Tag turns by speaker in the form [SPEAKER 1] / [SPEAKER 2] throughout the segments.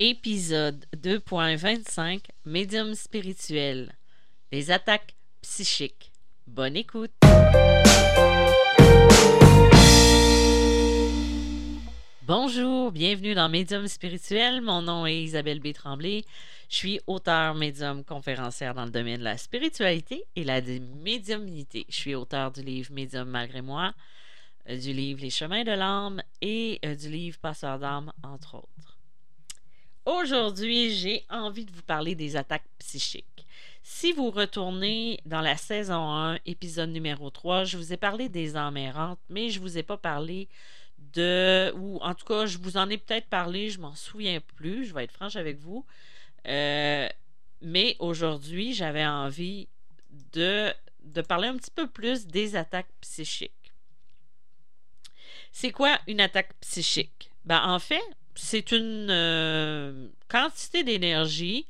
[SPEAKER 1] Épisode 2.25 Médium spirituel. Les attaques psychiques. Bonne écoute. Bonjour, bienvenue dans Médium spirituel. Mon nom est Isabelle B. Tremblay. Je suis auteur, médium, conférencière dans le domaine de la spiritualité et la médiumnité. Je suis auteur du livre Médium malgré moi, euh, du livre Les chemins de l'âme et euh, du livre Passeur d'âme, entre autres. Aujourd'hui, j'ai envie de vous parler des attaques psychiques. Si vous retournez dans la saison 1, épisode numéro 3, je vous ai parlé des âmes errantes, mais je ne vous ai pas parlé de. Ou en tout cas, je vous en ai peut-être parlé, je m'en souviens plus, je vais être franche avec vous. Euh, mais aujourd'hui, j'avais envie de, de parler un petit peu plus des attaques psychiques. C'est quoi une attaque psychique? Ben, en fait, c'est une euh, quantité d'énergie.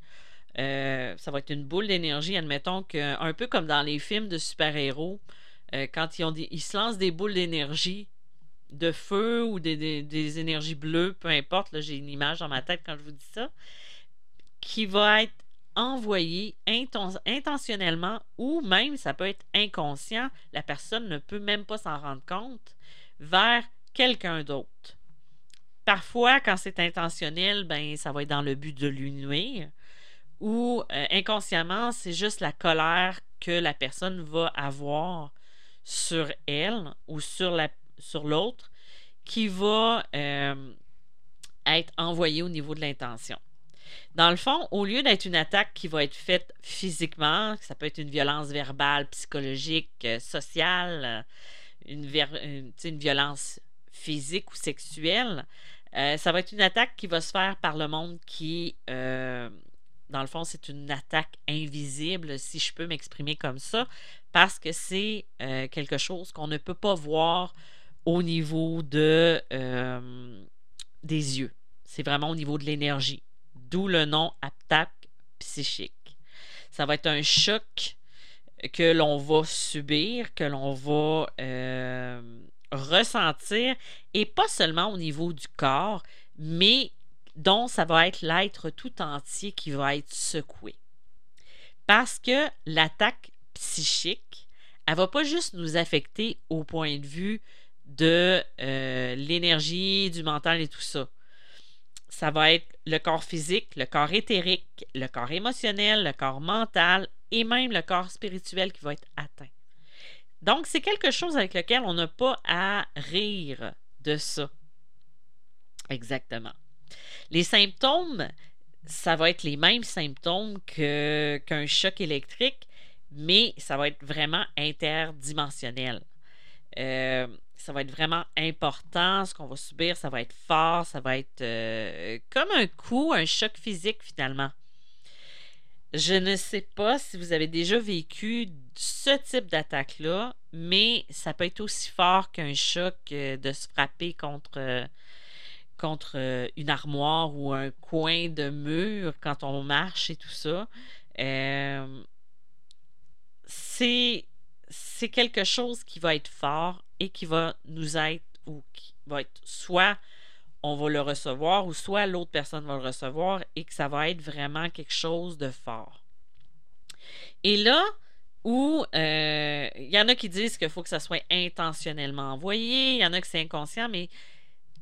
[SPEAKER 1] Euh, ça va être une boule d'énergie, admettons que, un peu comme dans les films de super-héros, euh, quand ils, ont ils se lancent des boules d'énergie, de feu ou des, énergies bleues, peu importe, j'ai une image dans ma tête quand je vous dis ça, qui va être envoyée intentionnellement ou même ça peut être inconscient, la personne ne peut même pas s'en rendre compte, vers quelqu'un d'autre. Parfois, quand c'est intentionnel, ben ça va être dans le but de lui nuire. Ou euh, inconsciemment, c'est juste la colère que la personne va avoir sur elle ou sur la sur l'autre qui va euh, être envoyée au niveau de l'intention. Dans le fond, au lieu d'être une attaque qui va être faite physiquement, ça peut être une violence verbale, psychologique, euh, sociale, une, une, violence physique ou sexuelle, euh, ça va être une attaque qui va se faire par le monde qui, euh, dans le fond, c'est une attaque invisible, si je peux m'exprimer comme ça, parce que c'est euh, quelque chose qu'on ne peut pas voir au niveau de, des yeux. C'est vraiment au niveau de l'énergie, d'où le nom attaque psychique. Ça va être un choc que l'on va subir, que l'on va ressentir, et pas seulement au niveau du corps, mais dont ça va être l'être tout entier qui va être secoué. Parce que l'attaque psychique, elle va pas juste nous affecter au point de vue de euh, l'énergie, du mental et tout ça. Ça va être le corps physique, le corps éthérique, le corps émotionnel, le corps mental et même le corps spirituel qui va être atteint. Donc, c'est quelque chose avec lequel on n'a pas à rire de ça. Exactement. Les symptômes, ça va être les mêmes symptômes qu'un choc électrique, mais ça va être vraiment interdimensionnel. Euh, ça va être vraiment important. Ce qu'on va subir, ça va être fort, ça va être euh, comme un coup, un choc physique finalement. Je ne sais pas si vous avez déjà vécu ce type d'attaque-là, mais ça peut être aussi fort qu'un choc euh, de se frapper contre, euh, contre euh, une armoire ou un coin de mur quand on marche et tout ça. c'est, c'est quelque chose qui va être fort et qui va nous être, ou qui va être soit on va le recevoir ou soit l'autre personne va le recevoir et que ça va être vraiment quelque chose de fort. Et là où euh, il y en a qui disent qu'il faut que ça soit intentionnellement envoyé, il y en a que c'est inconscient, mais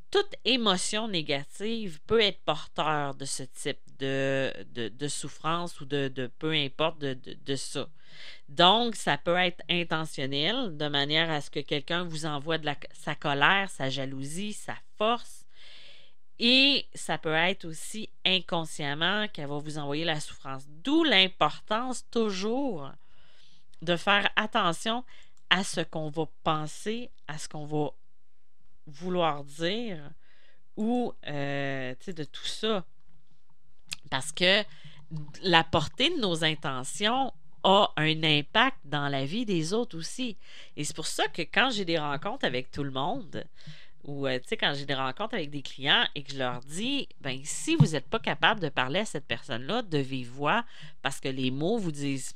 [SPEAKER 1] toute émotion négative peut être porteur de ce type de, souffrance ou de, peu importe de, ça. Donc, ça peut être intentionnel de manière à ce que quelqu'un vous envoie de sa colère, sa jalousie, sa force et ça peut être aussi inconsciemment qu'elle va vous envoyer la souffrance. D'où l'importance toujours de faire attention à ce qu'on va penser, à ce qu'on va vouloir dire ou euh, de tout ça. Parce que la portée de nos intentions a un impact dans la vie des autres aussi. Et c'est pour ça que quand j'ai des rencontres avec tout le monde, ou euh, tu sais, quand j'ai des rencontres avec des clients et que je leur dis, ben si vous n'êtes pas capable de parler à cette personne-là de vive parce que les mots vous disent,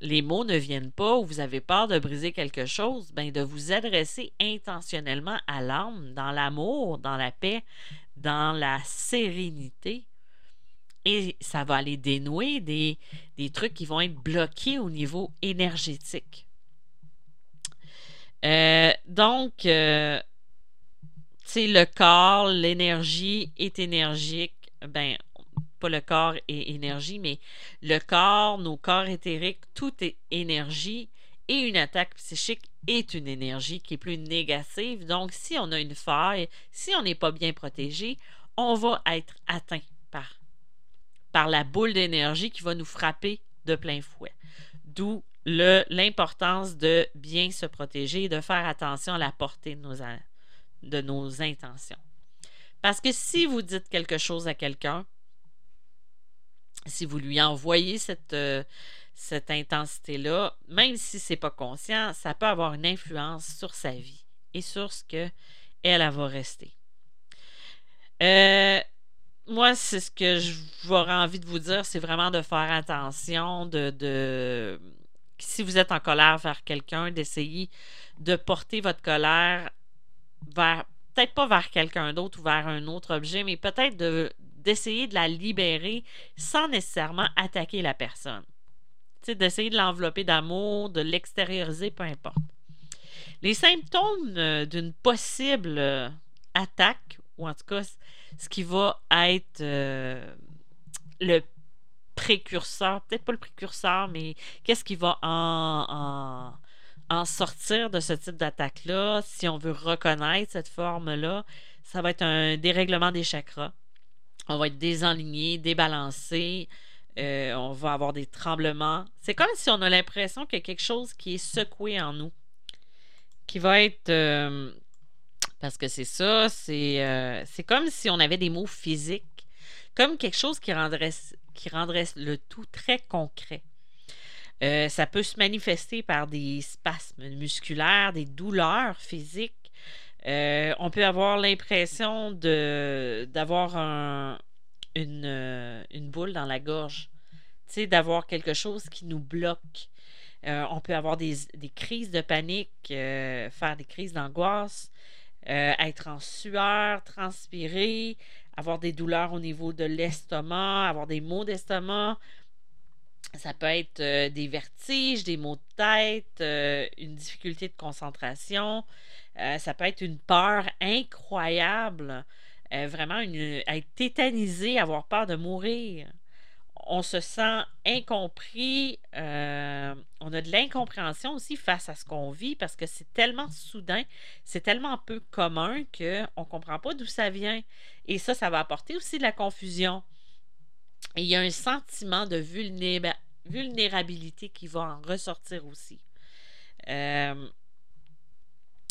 [SPEAKER 1] les mots ne viennent pas ou vous avez peur de briser quelque chose, ben de vous adresser intentionnellement à l'âme, dans l'amour, dans la paix, dans la sérénité Et ça va aller dénouer des, des trucs qui vont être bloqués au niveau énergétique. Euh, donc, euh, sais, le corps, l'énergie est énergique. Ben, pas le corps et énergie, mais le corps, nos corps éthériques, tout est énergie. Et une attaque psychique est une énergie qui est plus négative. Donc, si on a une faille, si on n'est pas bien protégé, on va être atteint par, par la boule d'énergie qui va nous frapper de plein fouet. D'où l'importance de bien se protéger et de faire attention à la portée de nos, de nos intentions. Parce que si vous dites quelque chose à quelqu'un, si vous lui envoyez cette, euh, intensité-là, même si ce n'est pas conscient, ça peut avoir une influence sur sa vie et sur ce que elle, va rester. Euh, moi, c'est ce que j'aurais envie de vous dire, c'est vraiment de faire attention, de, de si vous êtes en colère vers quelqu'un, d'essayer de porter votre colère vers, peut-être pas vers quelqu'un d'autre ou vers un autre objet, mais peut-être de, d'essayer de la libérer sans nécessairement attaquer la personne. D'essayer de l'envelopper d'amour, de l'extérioriser, peu importe. Les symptômes euh, d'une possible euh, attaque, ou en tout cas ce qui va être euh, le précurseur, peut-être pas le précurseur, mais qu'est-ce qui va en, sortir de ce type d'attaque-là, si on veut reconnaître cette forme-là, ça va être un dérèglement des chakras. On va être désaligné, débalancé. Euh, on va avoir des tremblements. C'est comme si on a l'impression qu'il y a quelque chose qui est secoué en nous. Qui va être. Euh, parce que c'est ça, c'est c'est comme si on avait des mots physiques comme quelque chose qui rendrait le tout très concret. Euh, ça peut se manifester par des spasmes musculaires, des douleurs physiques. Euh, on peut avoir l'impression d'avoir un, une, euh, une, boule dans la gorge, d'avoir quelque chose qui nous bloque. on peut avoir des, des crises de panique, faire des crises d'angoisse, être en sueur, transpirer, avoir des douleurs au niveau de l'estomac, avoir des maux d'estomac. Ça peut être euh, des vertiges, des maux de tête, euh, une difficulté de concentration. Euh, ça peut être une peur incroyable, vraiment être tétanisé, avoir peur de mourir on se sent incompris, on a de l'incompréhension aussi face à ce qu'on vit parce que c'est tellement soudain, c'est tellement peu commun qu'on ne comprend pas d'où ça vient. Et ça, ça va apporter aussi de la confusion. Il y a un sentiment de vulnérabilité qui va en ressortir aussi. Euh,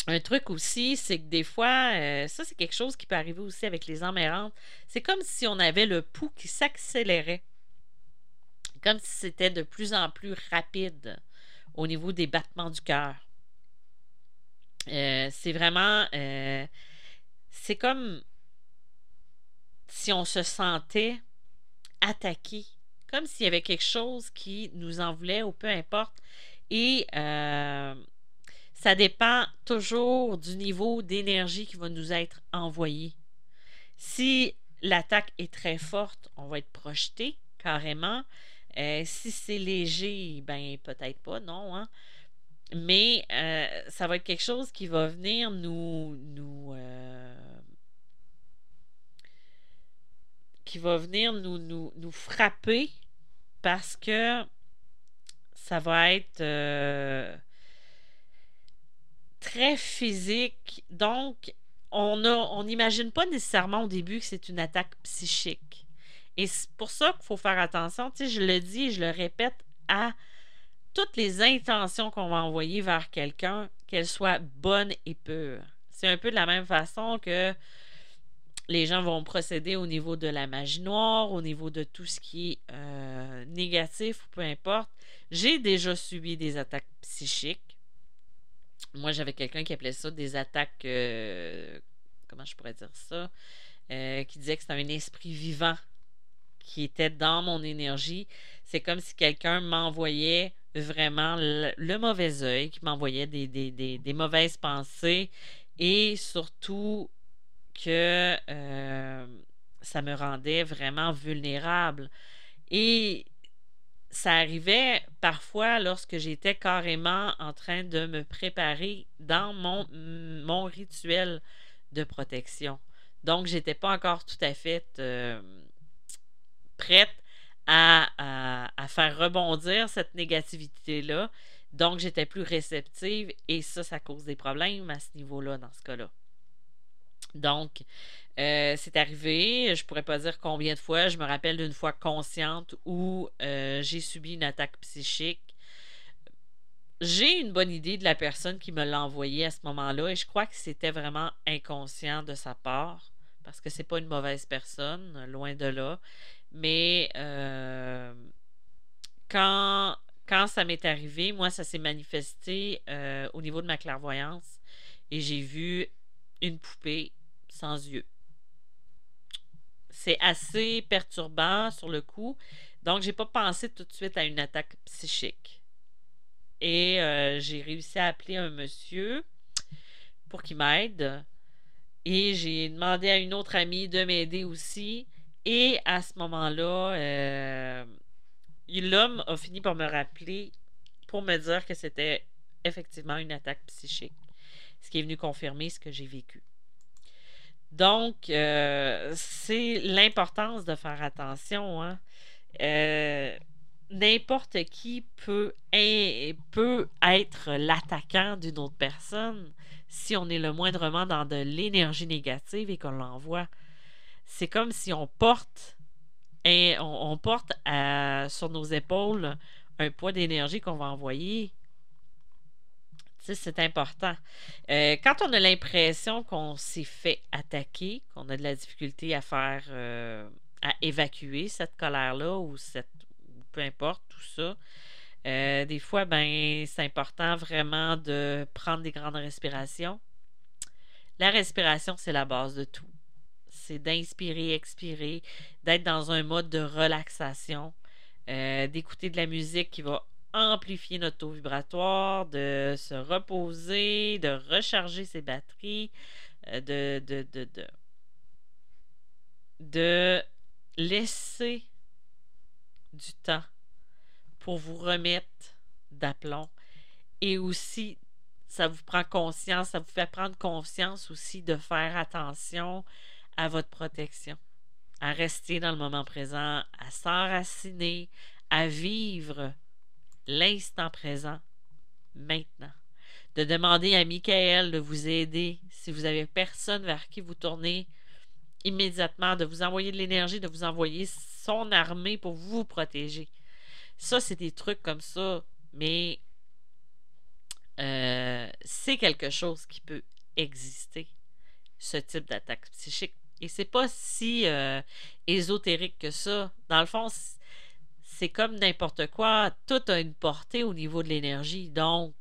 [SPEAKER 1] un truc aussi, c'est que des fois, euh, ça c'est quelque chose qui peut arriver aussi avec les emmérantes. C'est comme si on avait le pouls qui s'accélérait comme si c'était de plus en plus rapide au niveau des battements du cœur. Euh, c'est vraiment. C'est comme si on se sentait attaqué, comme s'il y avait quelque chose qui nous en voulait ou peu importe. Et euh, ça dépend toujours du niveau d'énergie qui va nous être envoyé. Si l'attaque est très forte, on va être projeté carrément. Euh, si c'est léger, ben peut-être pas, non. Hein? Mais euh, ça va être quelque chose qui va venir nous. nous qui va venir nous, nous, nous, frapper parce que ça va être très physique. Donc, on n'imagine on pas nécessairement au début que c'est une attaque psychique. Et c'est pour ça qu'il faut faire attention. Tu sais, je le dis je le répète à toutes les intentions qu'on va envoyer vers quelqu'un, qu'elles soient bonnes et pures. C'est un peu de la même façon que les gens vont procéder au niveau de la magie noire, au niveau de tout ce qui est euh, négatif ou peu importe. J'ai déjà subi des attaques psychiques. Moi, j'avais quelqu'un qui appelait ça des attaques. Euh, comment je pourrais dire ça? Euh, qui disait que c'était un esprit vivant qui était dans mon énergie. C'est comme si quelqu'un m'envoyait vraiment le, mauvais œil, qui m'envoyait des, des, mauvaises pensées et surtout que euh, ça me rendait vraiment vulnérable. Et ça arrivait parfois lorsque j'étais carrément en train de me préparer dans mon, rituel de protection. Donc, j'étais pas encore tout à fait euh, prête à, à, faire rebondir cette négativité-là. Donc, j'étais plus réceptive et ça, ça cause des problèmes à ce niveau-là, dans ce cas-là. Donc, euh, c'est arrivé, je pourrais pas dire combien de fois, je me rappelle d'une fois consciente où euh, j'ai subi une attaque psychique. J'ai une bonne idée de la personne qui me l'a envoyé à ce moment-là et je crois que c'était vraiment inconscient de sa part parce que c'est pas une mauvaise personne, loin de là. Mais euh, quand, quand ça m'est arrivé, moi, ça s'est manifesté au niveau de ma clairvoyance et j'ai vu une poupée sans yeux c'est assez perturbant sur le coup. Donc, j'ai pas pensé tout de suite à une attaque psychique. Et euh, j'ai réussi à appeler un monsieur pour qu'il m'aide. Et j'ai demandé à une autre amie de m'aider aussi. Et à ce moment-là, euh, l'homme a fini par me rappeler pour me dire que c'était effectivement une attaque psychique. Ce qui est venu confirmer ce que j'ai vécu. Donc, euh, c'est l'importance de faire attention. Hein. Euh, n'importe qui peut, peut être l'attaquant d'une autre personne si on est le moindrement dans de l'énergie négative et qu'on l'envoie. C'est comme si on porte, on, porte sur nos épaules un poids d'énergie qu'on va envoyer c'est important. Euh, quand on a l'impression qu'on s'est fait attaquer, qu'on a de la difficulté à faire, euh, à évacuer cette colère-là ou cette, peu importe tout ça, euh, des fois, ben, c'est important vraiment de prendre des grandes respirations. La respiration, c'est la base de tout. C'est d'inspirer, expirer, d'être dans un mode de relaxation, d'écouter de la musique qui va amplifier notre taux vibratoire, de se reposer, de recharger ses batteries, euh, de, de, laisser du temps pour vous remettre d'aplomb. Et aussi, ça vous prend conscience, ça vous fait prendre conscience aussi de faire attention à votre protection, à rester dans le moment présent, à s'enraciner, à vivre l'instant présent, maintenant. De demander à Michael de vous aider si vous avez personne vers qui vous tourner immédiatement, de vous envoyer de l'énergie, de vous envoyer son armée pour vous protéger. Ça, c'est des trucs comme ça, mais euh, c'est quelque chose qui peut exister, ce type d'attaque psychique. Et c'est pas si euh, ésotérique que ça. Dans le fond, c'est comme n'importe quoi, tout a une portée au niveau de l'énergie. Donc,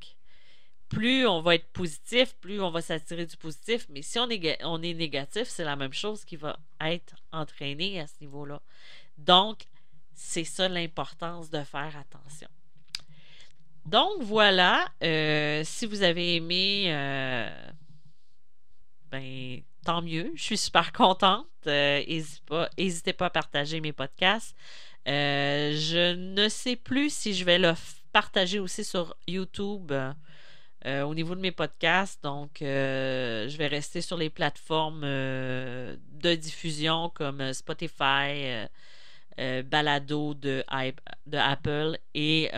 [SPEAKER 1] plus on va être positif, plus on va s'attirer du positif. Mais si on est, on est négatif, c'est la même chose qui va être entraîné à ce niveau-là. Donc, c'est ça l'importance de faire attention. Donc voilà, euh, si vous avez aimé, euh, ben tant mieux. Je suis super contente. N'hésitez pas, pas à partager mes podcasts. Euh, je ne sais plus si je vais le partager aussi sur YouTube euh, au niveau de mes podcasts. Donc, euh, je vais rester sur les plateformes de diffusion comme Spotify, Balado de, Apple et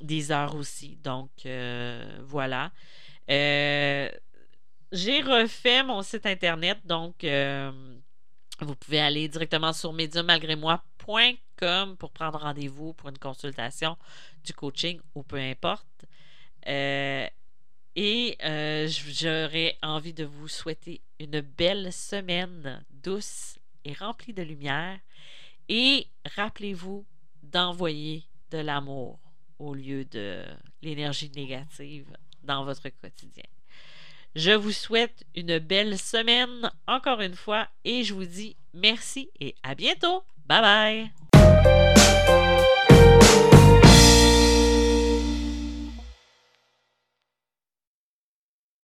[SPEAKER 1] Deezer aussi. Donc, voilà. J'ai refait mon site internet, donc vous pouvez aller directement sur pour prendre rendez-vous pour une consultation, du coaching ou peu importe. Euh, et euh, j'aurais envie de vous souhaiter une belle semaine douce et remplie de lumière. Et rappelez-vous d'envoyer de l'amour au lieu de l'énergie négative dans votre quotidien. Je vous souhaite une belle semaine encore une fois et je vous dis merci et à bientôt. Bye bye.